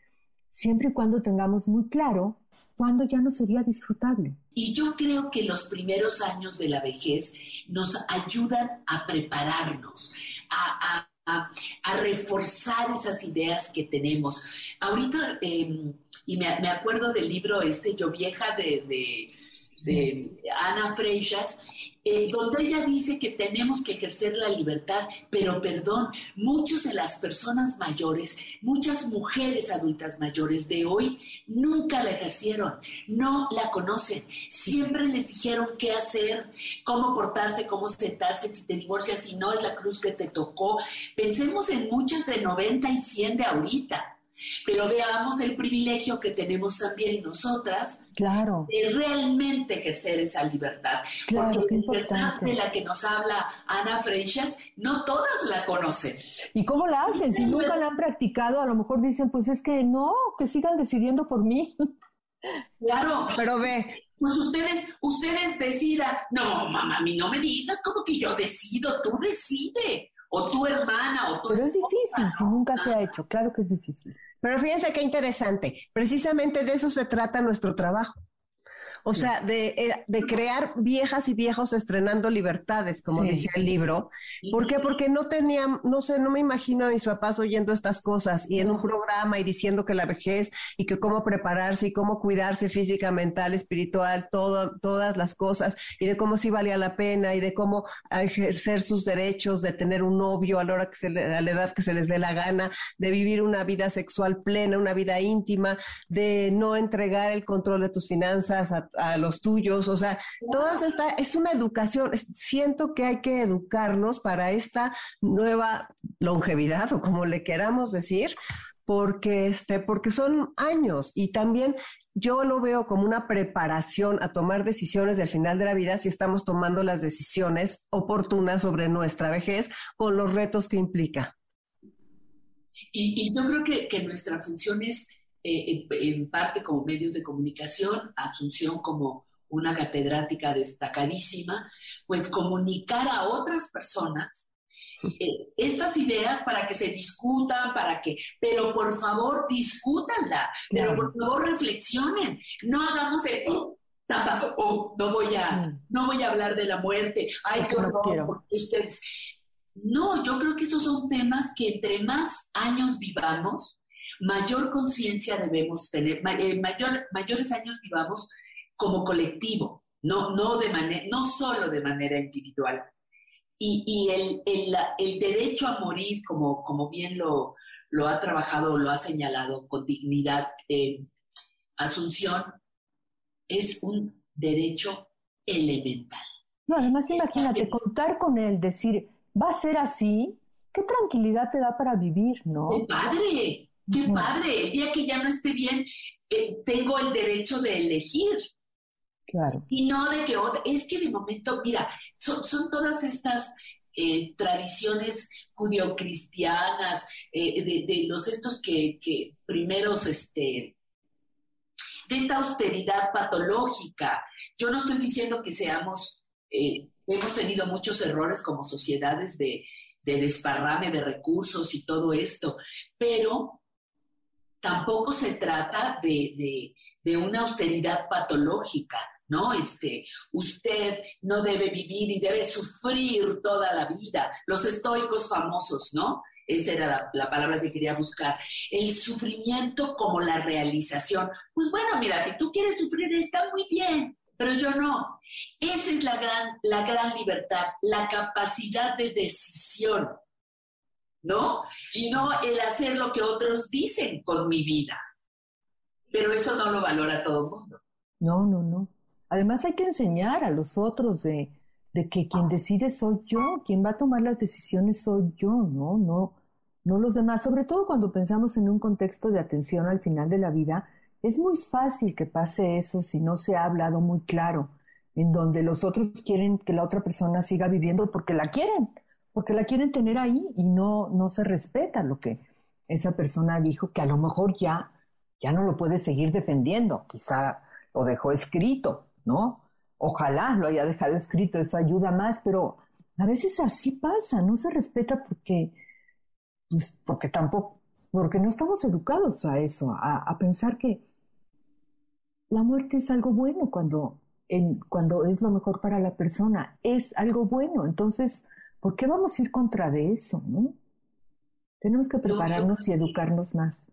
siempre y cuando tengamos muy claro cuándo ya no sería disfrutable. Y yo creo que los primeros años de la vejez nos ayudan a prepararnos, a, reforzar esas ideas que tenemos. Ahorita, em, y me, acuerdo del libro este, Yo Vieja, de, de Ana Freixas, eh, donde ella dice que tenemos que ejercer la libertad, pero perdón, muchas de las personas mayores, muchas mujeres adultas mayores de hoy, nunca la ejercieron, no la conocen, siempre les dijeron qué hacer, cómo portarse, cómo sentarse, si te divorcias, si no es la cruz que te tocó. Pensemos en muchas de 90 y 100 de ahorita pero veamos el privilegio que tenemos también nosotras claro. de realmente ejercer esa libertad. Claro, Porque qué importante. de la que nos habla Ana Freixas, no todas la conocen. ¿Y cómo la hacen? Si nunca la han practicado, a lo mejor dicen, pues es que no, que sigan decidiendo por mí. Claro, pero ve, pues ustedes, ustedes decidan. No, mamá, a mí no me digas como que yo decido, tú decide. O tu hermana, o tu Pero es difícil, si nunca se ha hecho, claro que es difícil. Pero fíjense qué interesante, precisamente de eso se trata nuestro trabajo. O sea, de, eh, de, crear viejas y viejos estrenando libertades, como dice el libro. ¿Por qué? Porque no tenían, no sé, no me imagino a mis papás oyendo estas cosas y en un programa y diciendo que la vejez y que cómo prepararse y cómo cuidarse física, mental, espiritual, todo, todas las cosas y de cómo sí valía la pena y de cómo ejercer sus derechos, de tener un novio a la hora que se le, a la edad que se les dé la gana, de vivir una vida sexual plena, una vida íntima, de no entregar el control de tus finanzas a, los tuyos, o sea, todas esta es una educación. Siento que hay que educarnos para esta nueva longevidad o como le queramos decir, porque este, porque son años y también yo lo veo como una preparación a tomar decisiones del final de la vida si estamos tomando las decisiones oportunas sobre nuestra vejez con los retos que implica. Y, yo creo que, que nuestra función es, eh, en, parte como medios de comunicación, Asunción como una catedrática destacadísima, pues comunicar a otras personas eh, estas ideas para que se discutan, para que, pero por favor discútanla, pero por favor reflexionen, no hagamos el, oh, oh, no voy a, no voy a hablar de la muerte, ay, qué horror, ustedes, no, yo creo que esos son temas que entre más años vivamos, mayor conciencia debemos tener, eh, mayor, mayores años vivamos como colectivo, no, no, de manera, no solo de manera individual. Y, y el, el, el, derecho a morir, como, como bien lo, lo ha trabajado, lo ha señalado con dignidad eh, Asunción, es un derecho elemental. No, además imagínate, contar con él, decir, va a ser así, qué tranquilidad te da para vivir, ¿no? ¡Qué padre! ¡Qué padre! El día que ya no esté bien, eh, tengo el derecho de elegir. Claro. Y no de que otra. Es que de momento, mira, son, todas estas eh, tradiciones judio-cristianas, eh, de, los estos que, que primeros, este, de esta austeridad patológica. Yo no estoy diciendo que seamos Hemos tenido muchos errores como sociedades de, desparrame de recursos y todo esto, pero tampoco se trata de, una austeridad patológica, ¿no? Este, usted no debe vivir y debe sufrir toda la vida. Los estoicos famosos, ¿no? Esa era la, la, palabra que quería buscar. El sufrimiento como la realización. Pues bueno, mira, si tú quieres sufrir, está muy bien, pero yo no. Esa es la gran, la gran libertad, la capacidad de decisión, ¿no? Y no el hacer lo que otros dicen con mi vida. Pero eso no lo valora todo el mundo. No, no, no. Además hay que enseñar a los otros de, de que quien decide soy yo, quien va a tomar las decisiones soy yo, ¿no? No, no los demás. Sobre todo cuando pensamos en un contexto de atención al final de la vida, es muy fácil que pase eso si no se ha hablado muy claro, en donde los otros quieren que la otra persona siga viviendo porque la quieren, porque la quieren tener ahí y no, no se respeta lo que esa persona dijo, que a lo mejor ya, ya no lo puede seguir defendiendo, quizá lo dejó escrito, ¿no? Ojalá lo haya dejado escrito, eso ayuda más, pero a veces así pasa, no se respeta porque, pues, porque tampoco, porque no estamos educados a eso, a pensar que la muerte es algo bueno cuando, en, cuando es lo mejor para la persona, es algo bueno. Entonces, ¿por qué vamos a ir contra de eso, no? Tenemos que prepararnos y educarnos más.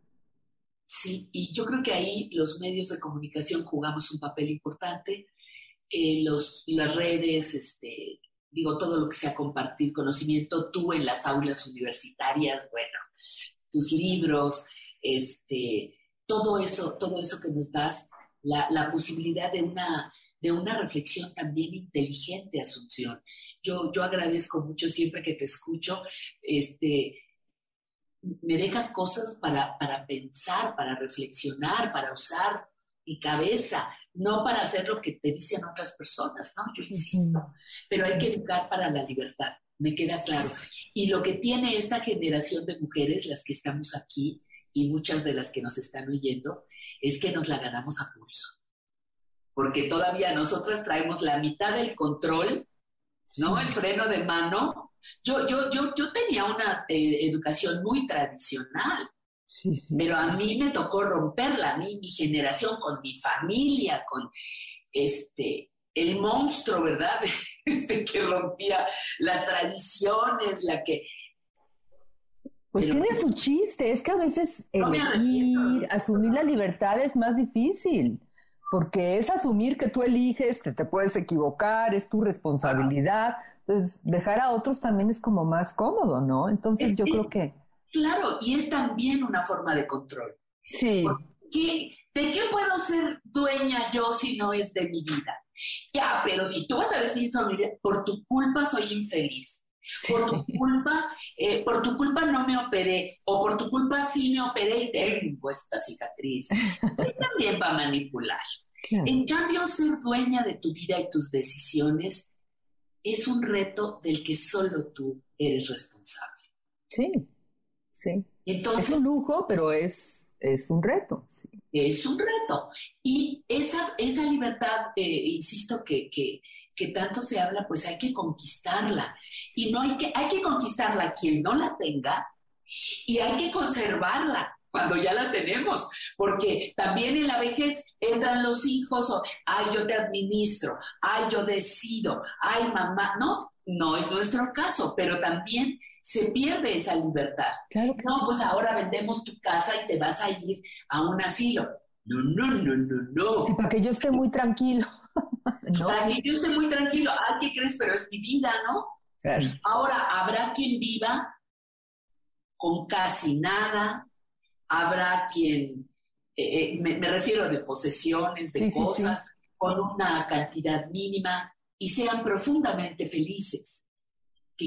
Sí, y yo creo que ahí los medios de comunicación jugamos un papel importante. Eh, los, las redes, este, digo, todo lo que sea compartir conocimiento, tú en las aulas universitarias, bueno, tus libros, este, todo eso, todo eso que nos das, la, posibilidad de una, de una reflexión también inteligente, Asunción. Yo, yo agradezco mucho siempre que te escucho, este, me dejas cosas para, para pensar, para reflexionar, para usar mi cabeza, no para hacer lo que te dicen otras personas, ¿no? Yo insisto, pero hay que educar para la libertad, me queda claro. Y lo que tiene esta generación de mujeres, las que estamos aquí y muchas de las que nos están oyendo, es que nos la ganamos a pulso. Porque todavía nosotras traemos la mitad del control, ¿no? El freno de mano. Yo, yo, yo, yo tenía una eh, educación muy tradicional, pero a mí me tocó romperla, a mí, mi generación, con mi familia, con... este, el monstruo, ¿verdad? Este que rompía las tradiciones, la que... Pues tiene su chiste, es que a veces elegir, asumir la libertad es más difícil, porque es asumir que tú eliges, que te puedes equivocar, es tu responsabilidad. Entonces, dejar a otros también es como más cómodo, ¿no? Entonces, yo creo que... Claro, y es también una forma de control. Sí. ¿De qué puedo ser dueña yo si no es de mi vida? Ya, pero si tú vas a decir por tu culpa soy infeliz. Por tu culpa, eh, por tu culpa no me operé, o por tu culpa sí me operé y tengo esta cicatriz. también va a manipular. En cambio, ser dueña de tu vida y tus decisiones es un reto del que solo tú eres responsable. Sí, sí. Entonces, es un lujo, pero es es un reto. Es un reto. Y esa, esa libertad, eh, insisto, que, que, que, tanto se habla, pues hay que conquistarla. Y no hay que, hay que conquistarla quien no la tenga y hay que conservarla cuando ya la tenemos, porque también en la vejez entran los hijos o, ay, yo te administro, ay, yo decido, ay, mamá, no, no es nuestro caso, pero también se pierde esa libertad. Claro no, pues ahora vendemos tu casa y te vas a ir a un asilo. No, no, no, no, no. Sí, para que yo esté muy tranquilo. Para que yo esté muy tranquilo. Ay, ¿qué crees? Pero es mi vida, ¿no? Ahora, habrá quien viva con casi nada, habrá quien, eh, eh, me, refiero de posesiones, de cosas, con una cantidad mínima y sean profundamente felices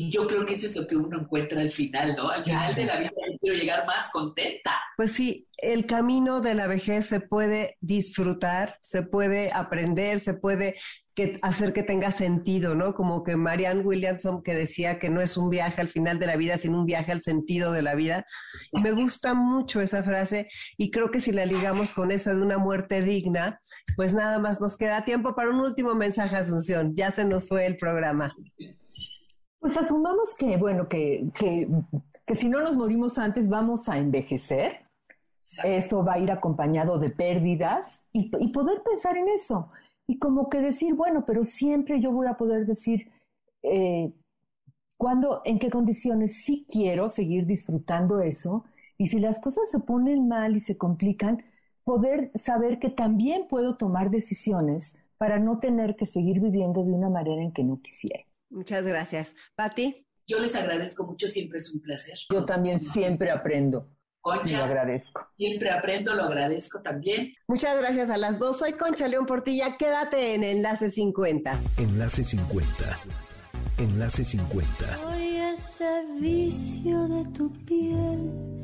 yo creo que eso es lo que uno encuentra al final, ¿no? Al final de la vida quiero llegar más contenta. Pues sí, el camino de la vejez se puede disfrutar, se puede aprender, se puede hacer que tenga sentido, ¿no? Como que Marianne Williamson que decía que no es un viaje al final de la vida, sino un viaje al sentido de la vida. me gusta mucho esa frase y creo que si la ligamos con esa de una muerte digna, pues nada más nos queda tiempo para un último mensaje, Asunción. Ya se nos fue el programa. Pues asumamos que, bueno, que, que, si no nos morimos antes vamos a envejecer. Eso va a ir acompañado de pérdidas y, poder pensar en eso. Y como que decir, bueno, pero siempre yo voy a poder decir eh, cuándo, en qué condiciones sí quiero seguir disfrutando eso. Y si las cosas se ponen mal y se complican, poder saber que también puedo tomar decisiones para no tener que seguir viviendo de una manera en que no quisiera. Muchas gracias. Pati. Yo les agradezco mucho, siempre es un placer. Yo también siempre aprendo. Concha. Lo agradezco. Siempre aprendo, lo agradezco también. Muchas gracias a las dos. Soy Concha León Portilla. Quédate en Enlace 50. Enlace 50. Enlace 50. Soy ese vicio de tu piel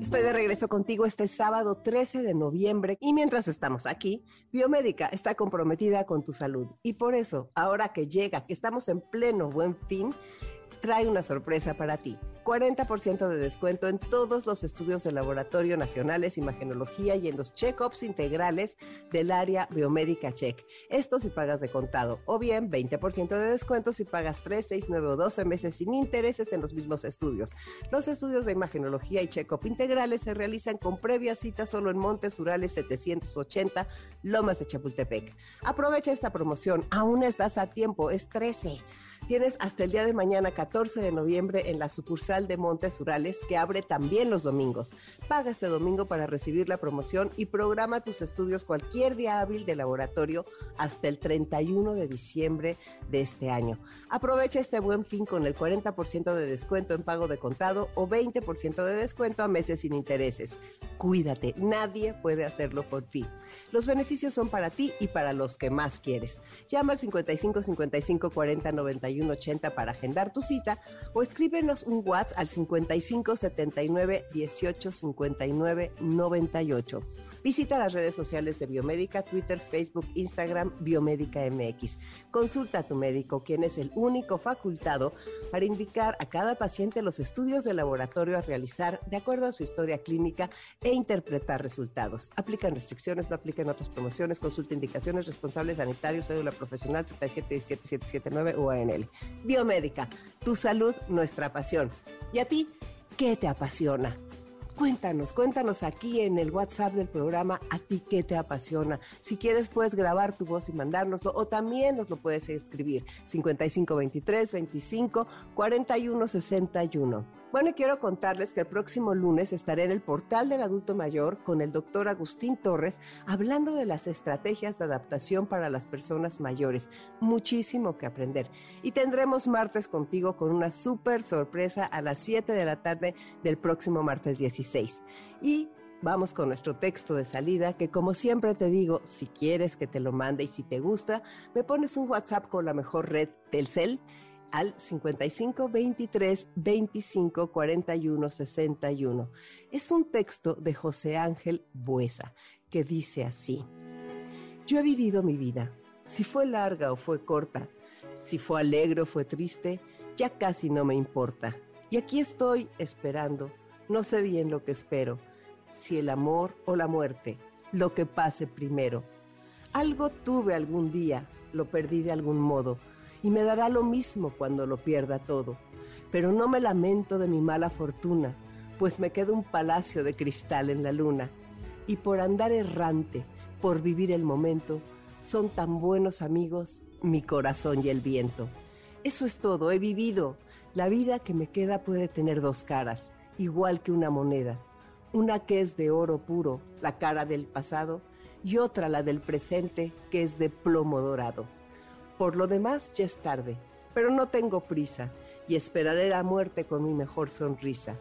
Estoy de regreso contigo este sábado 13 de noviembre y mientras estamos aquí, Biomédica está comprometida con tu salud y por eso, ahora que llega, que estamos en pleno buen fin, trae una sorpresa para ti. 40% de descuento en todos los estudios de laboratorio nacionales, imagenología y en los check-ups integrales del área biomédica check. Esto si pagas de contado o bien 20% de descuento si pagas 3, 6, 9 o 12 meses sin intereses en los mismos estudios. Los estudios de imagenología y check-up integrales se realizan con previa cita solo en Montes Urales 780, Lomas de Chapultepec. Aprovecha esta promoción, aún estás a tiempo, es 13. Tienes hasta el día de mañana, 14 de noviembre, en la sucursal de Montes Urales, que abre también los domingos. Paga este domingo para recibir la promoción y programa tus estudios cualquier día hábil de laboratorio hasta el 31 de diciembre de este año. Aprovecha este buen fin con el 40% de descuento en pago de contado o 20% de descuento a meses sin intereses. Cuídate, nadie puede hacerlo por ti. Los beneficios son para ti y para los que más quieres. Llama al 55 55 40 91 80 para agendar tu cita o escríbenos un WhatsApp al 55 79 18 59 98. Visita las redes sociales de Biomédica, Twitter, Facebook, Instagram, Biomédica MX. Consulta a tu médico, quien es el único facultado para indicar a cada paciente los estudios de laboratorio a realizar de acuerdo a su historia clínica e interpretar resultados. Aplican restricciones, no aplican otras promociones, consulta indicaciones, responsables sanitarios, cédula profesional 37779 UANL. Biomédica, tu salud, nuestra pasión. ¿Y a ti qué te apasiona? Cuéntanos, cuéntanos aquí en el WhatsApp del programa a ti qué te apasiona. Si quieres puedes grabar tu voz y mandárnoslo o también nos lo puedes escribir 5523 25 41 61. Bueno, y quiero contarles que el próximo lunes estaré en el portal del adulto mayor con el doctor Agustín Torres hablando de las estrategias de adaptación para las personas mayores. Muchísimo que aprender. Y tendremos martes contigo con una súper sorpresa a las 7 de la tarde del próximo martes 16. Y vamos con nuestro texto de salida, que como siempre te digo, si quieres que te lo mande y si te gusta, me pones un WhatsApp con la mejor red Telcel al 55 23 25 41 61. Es un texto de José Ángel Buesa que dice así: Yo he vivido mi vida, si fue larga o fue corta, si fue alegre o fue triste, ya casi no me importa. Y aquí estoy esperando, no sé bien lo que espero, si el amor o la muerte, lo que pase primero. Algo tuve algún día, lo perdí de algún modo y me dará lo mismo cuando lo pierda todo. Pero no me lamento de mi mala fortuna, pues me queda un palacio de cristal en la luna. Y por andar errante, por vivir el momento, son tan buenos amigos mi corazón y el viento. Eso es todo, he vivido. La vida que me queda puede tener dos caras, igual que una moneda. Una que es de oro puro, la cara del pasado, y otra la del presente, que es de plomo dorado. Por lo demás ya es tarde, pero no tengo prisa y esperaré la muerte con mi mejor sonrisa.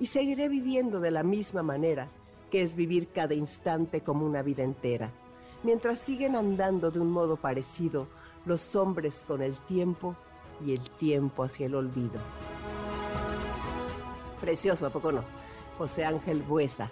Y seguiré viviendo de la misma manera, que es vivir cada instante como una vida entera. Mientras siguen andando de un modo parecido los hombres con el tiempo y el tiempo hacia el olvido. Precioso, ¿a poco no? José Ángel Buesa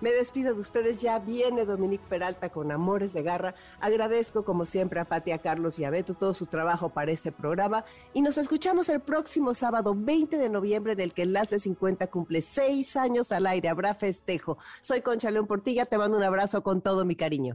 me despido de ustedes, ya viene Dominique Peralta con Amores de Garra. Agradezco como siempre a Patia Carlos y a Beto todo su trabajo para este programa y nos escuchamos el próximo sábado 20 de noviembre en el que Enlace 50 cumple seis años al aire. Habrá festejo. Soy Concha León Portilla, te mando un abrazo con todo mi cariño.